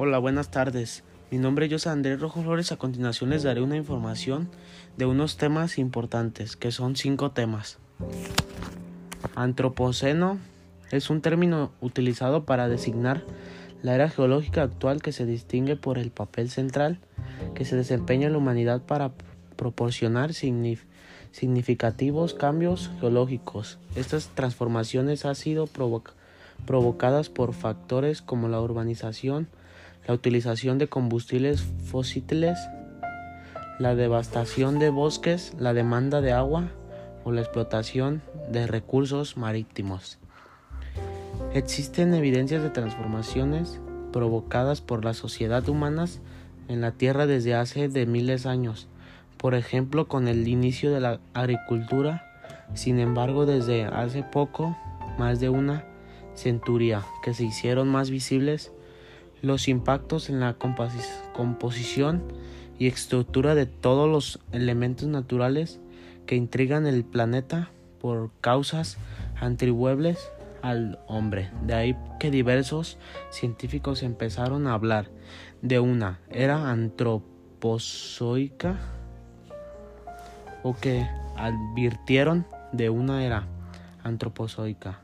Hola, buenas tardes. Mi nombre es José Andrés Rojo Flores. A continuación les daré una información de unos temas importantes, que son cinco temas. Antropoceno es un término utilizado para designar la era geológica actual que se distingue por el papel central que se desempeña en la humanidad para proporcionar significativos cambios geológicos. Estas transformaciones han sido provocadas por factores como la urbanización, la utilización de combustibles fósiles, la devastación de bosques, la demanda de agua o la explotación de recursos marítimos. Existen evidencias de transformaciones provocadas por la sociedad humana en la Tierra desde hace de miles de años, por ejemplo con el inicio de la agricultura, sin embargo desde hace poco, más de una centuria, que se hicieron más visibles los impactos en la composición y estructura de todos los elementos naturales que intrigan el planeta por causas atribuibles al hombre. De ahí que diversos científicos empezaron a hablar de una era antropozoica o que advirtieron de una era antropozoica,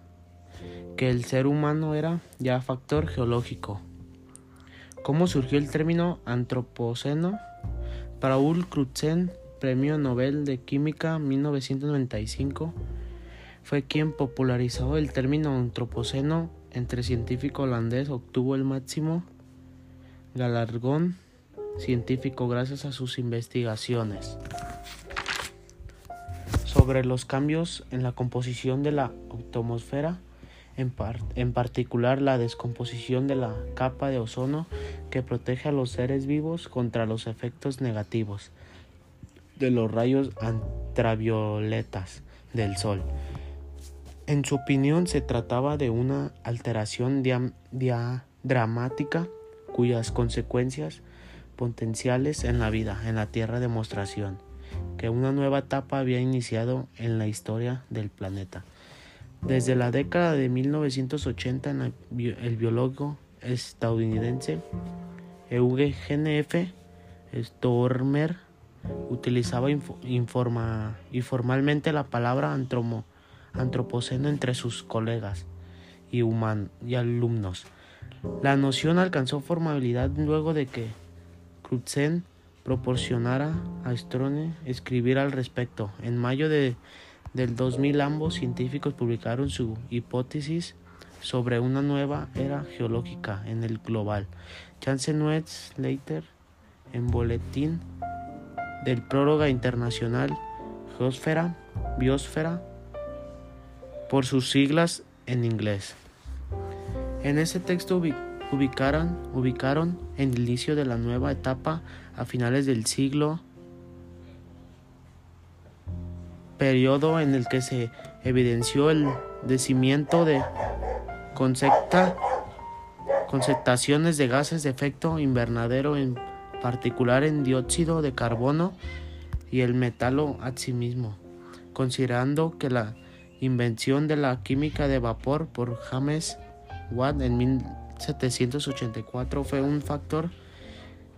que el ser humano era ya factor geológico. ¿Cómo surgió el término antropoceno? Paul Crutzen, Premio Nobel de Química 1995, fue quien popularizó el término antropoceno. Entre científico holandés, obtuvo el máximo galardón científico gracias a sus investigaciones. Sobre los cambios en la composición de la atmósfera en, particular la descomposición de la capa de ozono que protege a los seres vivos contra los efectos negativos de los rayos ultravioletas del Sol. En su opinión se trataba de una alteración dramática cuyas consecuencias potenciales en la vida en la Tierra demostración que una nueva etapa había iniciado en la historia del planeta. Desde la década de 1980, el biólogo estadounidense Eugene F. Stormer utilizaba informalmente la palabra antropoceno entre sus colegas y, y alumnos. La noción alcanzó formalidad luego de que Crutzen proporcionara a Strone escribir al respecto. En mayo de del 2000 ambos científicos publicaron su hipótesis sobre una nueva era geológica en el global. Chance Later en boletín del Próloga Internacional Geosfera, Biosfera, por sus siglas en inglés. En ese texto ubicaron, ubicaron el inicio de la nueva etapa a finales del siglo periodo en el que se evidenció el decimiento de concentraciones de gases de efecto invernadero, en particular en dióxido de carbono y el metalo a sí mismo, considerando que la invención de la química de vapor por James Watt en 1784 fue un factor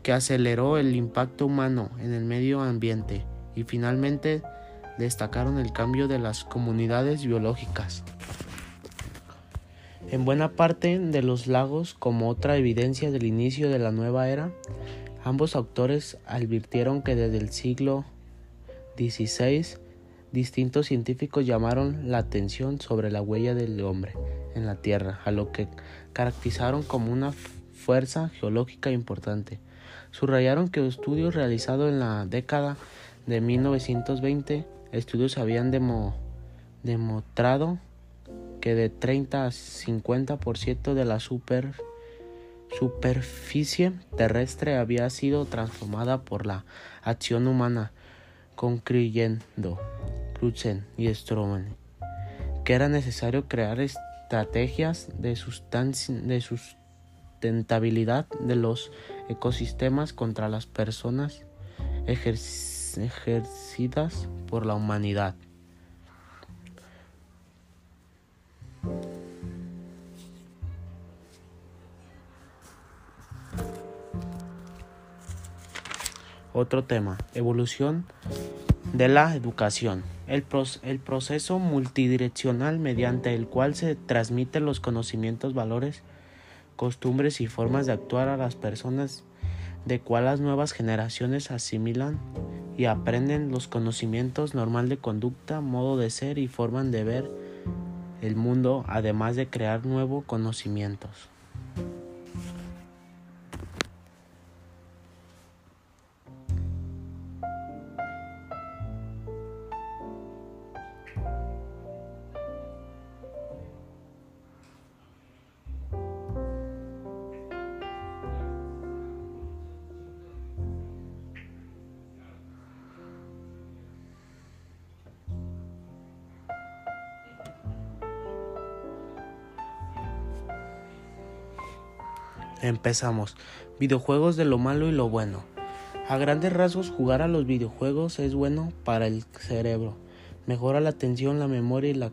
que aceleró el impacto humano en el medio ambiente. Y finalmente destacaron el cambio de las comunidades biológicas. En buena parte de los lagos, como otra evidencia del inicio de la nueva era, ambos autores advirtieron que desde el siglo XVI distintos científicos llamaron la atención sobre la huella del hombre en la Tierra, a lo que caracterizaron como una fuerza geológica importante. Subrayaron que estudios realizados en la década de 1920 Estudios habían demostrado que de 30 a 50% de la super, superficie terrestre había sido transformada por la acción humana, concluyendo Crutzen y Stroman que era necesario crear estrategias de, de sustentabilidad de los ecosistemas contra las personas ejercidas por la humanidad. Otro tema, evolución de la educación. El, el, proceso multidireccional mediante el cual se transmiten los conocimientos, valores, costumbres y formas de actuar a las personas, de cual las nuevas generaciones asimilan y aprenden los conocimientos normal de conducta, modo de ser y forma de ver el mundo, además de crear nuevos conocimientos. Empezamos. Videojuegos de lo malo y lo bueno. A grandes rasgos, jugar a los videojuegos es bueno para el cerebro. Mejora la atención, la memoria y la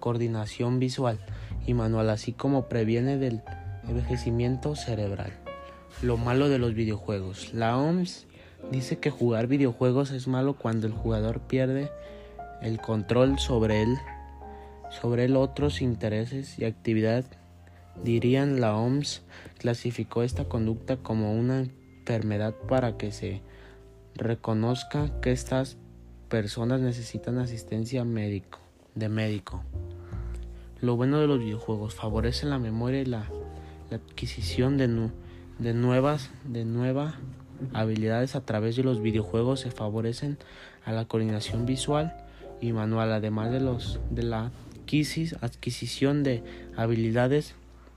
coordinación visual y manual, así como previene del envejecimiento cerebral. Lo malo de los videojuegos. La OMS dice que jugar videojuegos es malo cuando el jugador pierde el control sobre él, sobre el otros intereses y actividad dirían la OMS clasificó esta conducta como una enfermedad para que se reconozca que estas personas necesitan asistencia médico, de médico. Lo bueno de los videojuegos favorecen la memoria y la, adquisición de, de nuevas de nueva habilidades a través de los videojuegos se favorecen a la coordinación visual y manual, además de los de la adquisición de habilidades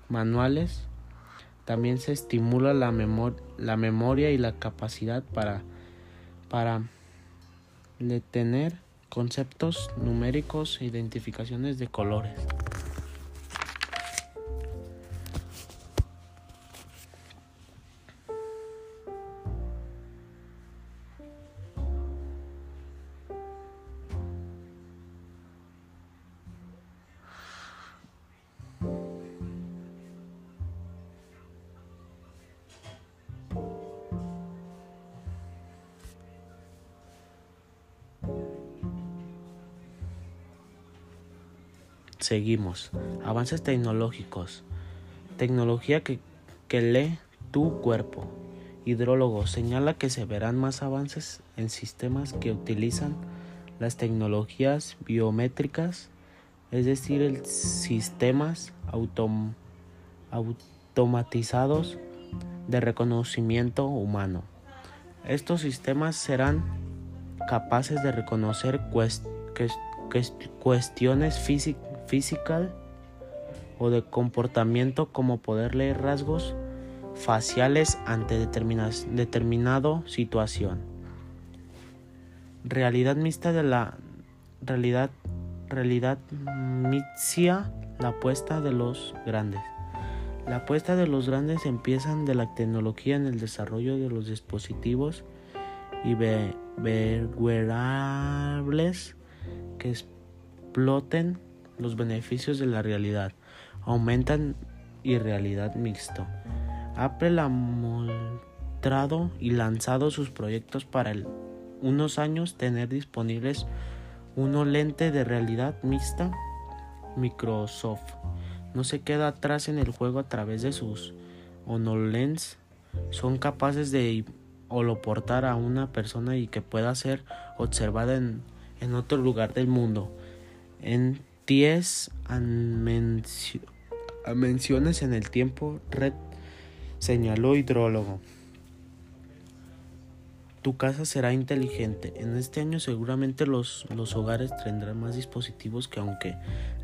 manuales. También se estimula la, la memoria y la capacidad para, para detener conceptos numéricos e identificaciones de colores. Seguimos. Avances tecnológicos. Tecnología que, que lee tu cuerpo. Hidrólogo señala que se verán más avances en sistemas que utilizan las tecnologías biométricas, es decir, el sistemas automatizados de reconocimiento humano. Estos sistemas serán capaces de reconocer cuestiones físicas física o de comportamiento como poder leer rasgos faciales ante determinada situación. Realidad mixta de la realidad realidad mixia la apuesta de los grandes. La apuesta de los grandes empiezan de la tecnología en el desarrollo de los dispositivos y wearables que exploten los beneficios de la realidad aumentan y realidad mixto. Apple ha mostrado y lanzado sus proyectos para unos años tener disponibles uno lente de realidad mixta. Microsoft no se queda atrás en el juego a través de sus HoloLens. Son capaces de holoportar a una persona y que pueda ser observada en, en otro lugar del mundo. En 10 menciones en el tiempo, Red señaló hidrólogo. Tu casa será inteligente. En este año seguramente los, los hogares tendrán más dispositivos que aunque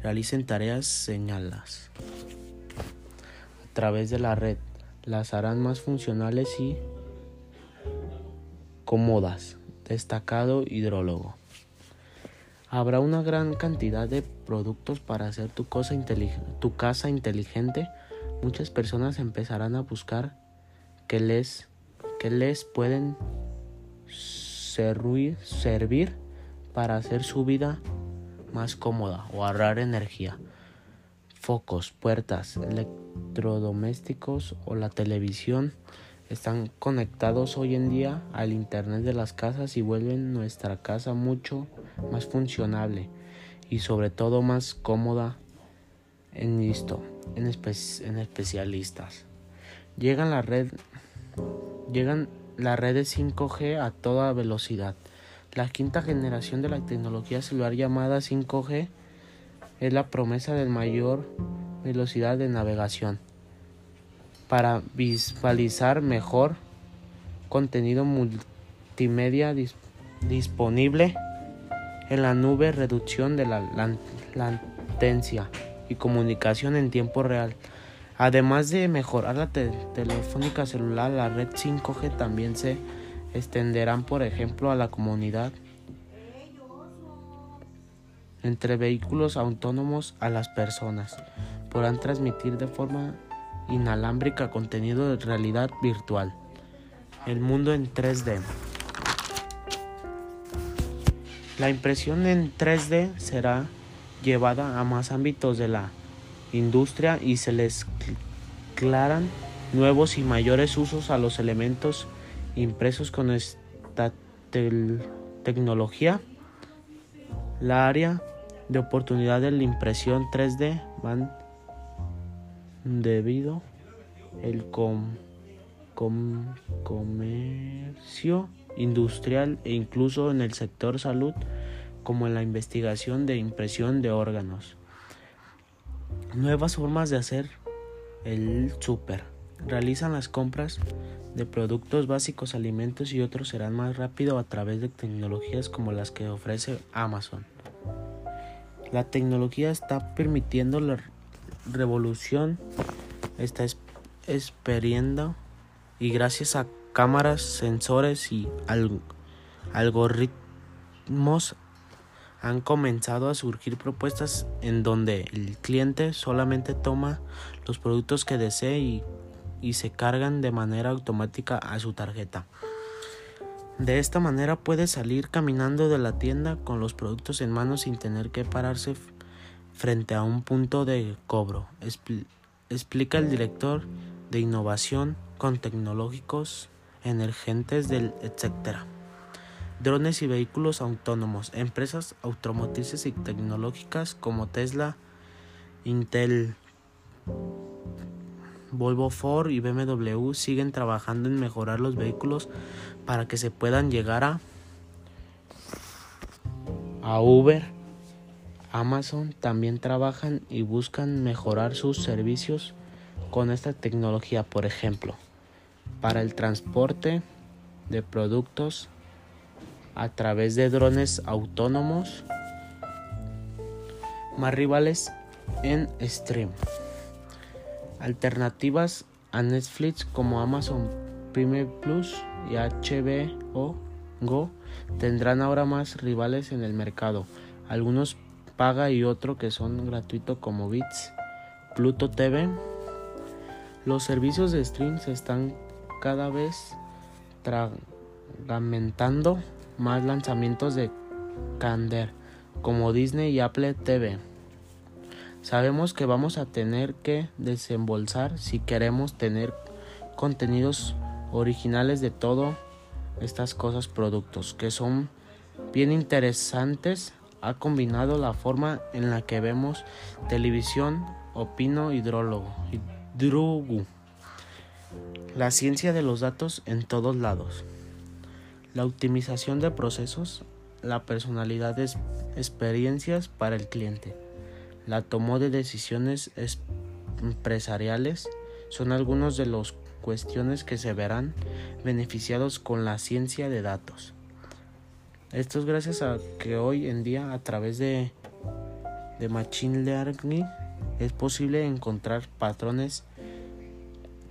realicen tareas señalas. A través de la red las harán más funcionales y cómodas. Destacado hidrólogo. Habrá una gran cantidad de productos para hacer tu, cosa casa inteligente. Muchas personas empezarán a buscar que les, que les pueden servir, servir para hacer su vida más cómoda o ahorrar energía. Focos, puertas, electrodomésticos o la televisión están conectados hoy en día al Internet de las casas y vuelven nuestra casa mucho más funcionable y sobre todo más cómoda en listo, en, especialistas. Llegan la red llegan las redes 5G a toda velocidad. La quinta generación de la tecnología celular llamada 5G es la promesa de mayor velocidad de navegación para visualizar mejor contenido multimedia disponible en la nube, reducción de la latencia y comunicación en tiempo real. Además de mejorar la telefónica celular, la red 5G también se extenderán, por ejemplo, a la comunidad entre vehículos autónomos a las personas. Podrán transmitir de forma inalámbrica contenido de realidad virtual. El mundo en 3D. La impresión en 3D será llevada a más ámbitos de la industria y se les aclaran nuevos y mayores usos a los elementos impresos con esta tecnología. La área de oportunidad de la impresión 3D van debido el comercio industrial e incluso en el sector salud como en la investigación de impresión de órganos. Nuevas formas de hacer el super. Realizan las compras de productos básicos, alimentos y otros serán más rápido a través de tecnologías como las que ofrece Amazon. La tecnología está permitiendo la revolución está experiendo y gracias a cámaras, sensores y algoritmos han comenzado a surgir propuestas en donde el cliente solamente toma los productos que desee y, y, se cargan de manera automática a su tarjeta. De esta manera puede salir caminando de la tienda con los productos en mano sin tener que pararse frente a un punto de cobro, explica el director de innovación con tecnológicos emergentes del etcétera. Drones y vehículos autónomos. Empresas automotrices y tecnológicas como Tesla, Intel, Volvo Ford y BMW siguen trabajando en mejorar los vehículos para que se puedan llegar a, a Uber Amazon también trabajan y buscan mejorar sus servicios con esta tecnología, por ejemplo, para el transporte de productos a través de drones autónomos más rivales en stream. Alternativas a Netflix como Amazon Prime Plus y HBO Go tendrán ahora más rivales en el mercado. Algunos paga y otro que son gratuitos como Bits, Pluto TV. Los servicios de stream se están cada vez tragamentando más lanzamientos de Cander como Disney y Apple TV. Sabemos que vamos a tener que desembolsar si queremos tener contenidos originales de todo estas cosas productos que son bien interesantes ha combinado la forma en la que vemos televisión, opino hidrólogo, hidrólogo, la ciencia de los datos en todos lados, la optimización de procesos, la personalidad de experiencias para el cliente, la toma de decisiones empresariales son algunos de las cuestiones que se verán beneficiados con la ciencia de datos. Esto es gracias a que hoy en día a través de, de Machine Learning es posible encontrar patrones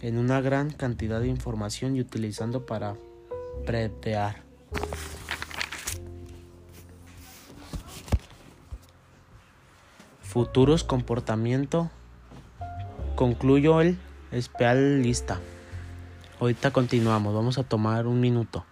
en una gran cantidad de información y utilizando para pretear. Futuros comportamiento. Concluyo el especialista. Ahorita continuamos, vamos a tomar un minuto.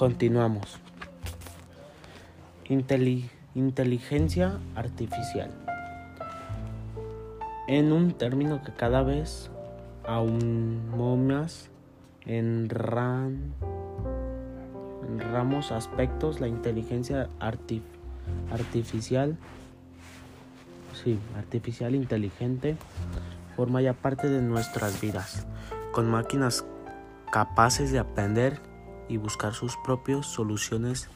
Continuamos. inteligencia artificial. En un término que cada vez aún más en, ran, en ramos aspectos la inteligencia artificial sí, artificial inteligente forma ya parte de nuestras vidas con máquinas capaces de aprender y buscar sus propias soluciones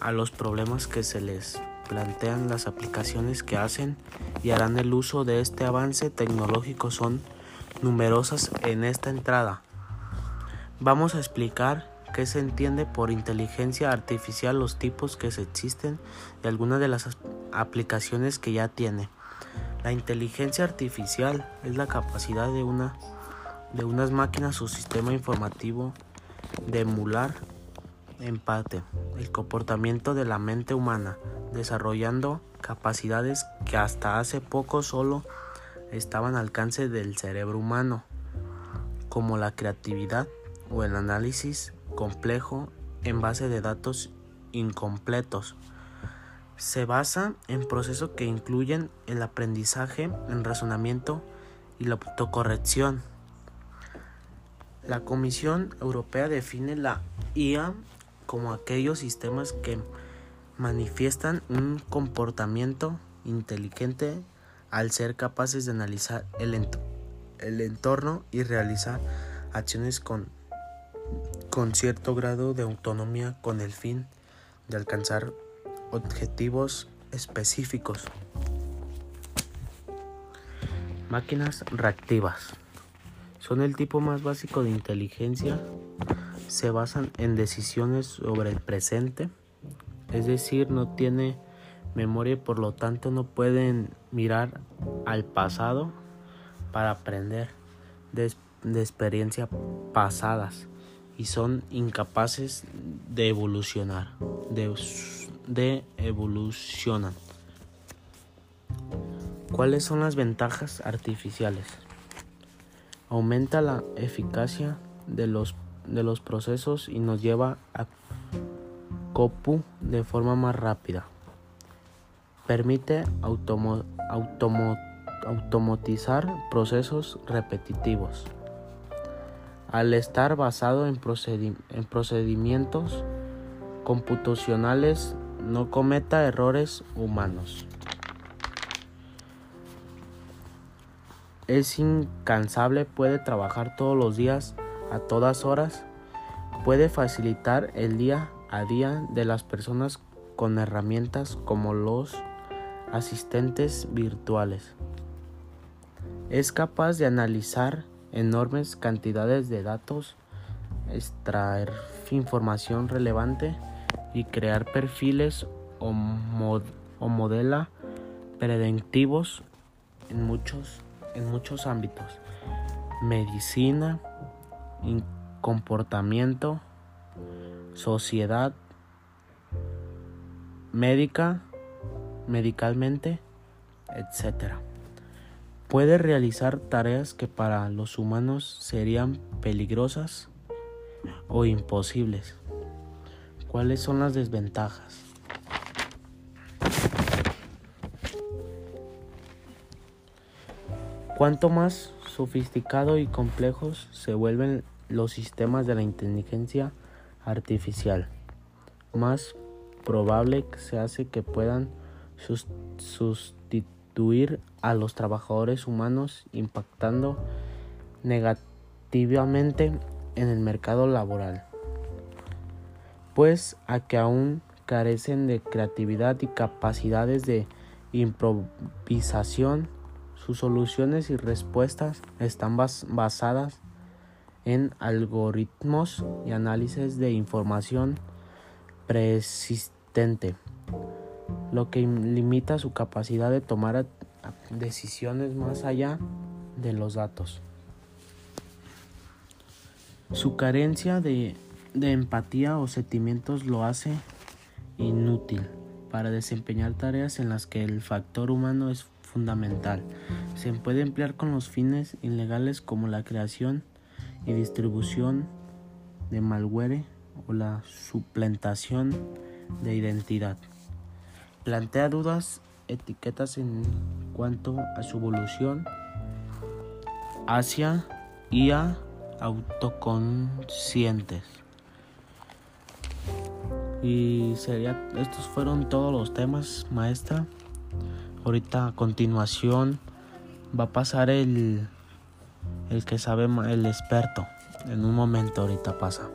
a los problemas que se les plantean las aplicaciones que hacen y harán el uso de este avance tecnológico son numerosas en esta entrada. Vamos a explicar qué se entiende por inteligencia artificial, los tipos que se existen y algunas de las aplicaciones que ya tiene. La inteligencia artificial es la capacidad de, una, de unas máquinas o sistema informativo de emular empate, el comportamiento de la mente humana, desarrollando capacidades que hasta hace poco solo estaban al alcance del cerebro humano, como la creatividad o el análisis complejo en base de datos incompletos. Se basa en procesos que incluyen el aprendizaje, el razonamiento y la autocorrección. La Comisión Europea define la IA como aquellos sistemas que manifiestan un comportamiento inteligente al ser capaces de analizar el, entorno y realizar acciones con, con cierto grado de autonomía con el fin de alcanzar objetivos específicos. Máquinas reactivas. Son el tipo más básico de inteligencia se basan en decisiones sobre el presente, es decir, no tiene memoria y por lo tanto no pueden mirar al pasado para aprender de, experiencias pasadas y son incapaces de evolucionar, de, de evolucionan. ¿Cuáles son las ventajas artificiales? Aumenta la eficacia de los de los procesos y nos lleva a COPU de forma más rápida. Permite automatizar procesos repetitivos. Al estar basado en, en procedimientos computacionales, no cometa errores humanos. Es incansable, puede trabajar todos los días a todas horas puede facilitar el día a día de las personas con herramientas como los asistentes virtuales. Es capaz de analizar enormes cantidades de datos, extraer información relevante y crear perfiles o, modela predictivos en muchos, en muchos ámbitos. Medicina, comportamiento, sociedad, médica, medicalmente, etc. Puede realizar tareas que para los humanos serían peligrosas o imposibles. ¿Cuáles son las desventajas? Cuanto más sofisticado y complejos se vuelven los sistemas de la inteligencia artificial, más probable se hace que puedan sustituir a los trabajadores humanos impactando negativamente en el mercado laboral, pues a que aún carecen de creatividad y capacidades de improvisación sus soluciones y respuestas están basadas en algoritmos y análisis de información persistente, lo que limita su capacidad de tomar decisiones más allá de los datos. Su carencia de, de empatía o sentimientos lo hace inútil para desempeñar tareas en las que el factor humano es fundamental. Se puede emplear con los fines ilegales como la creación y distribución de malware o la suplantación de identidad. Plantea dudas etiquetas en cuanto a su evolución hacia y a autoconscientes. Y sería, estos fueron todos los temas, maestra. Ahorita a continuación va a pasar el, el que sabe, el experto. En un momento ahorita pasa.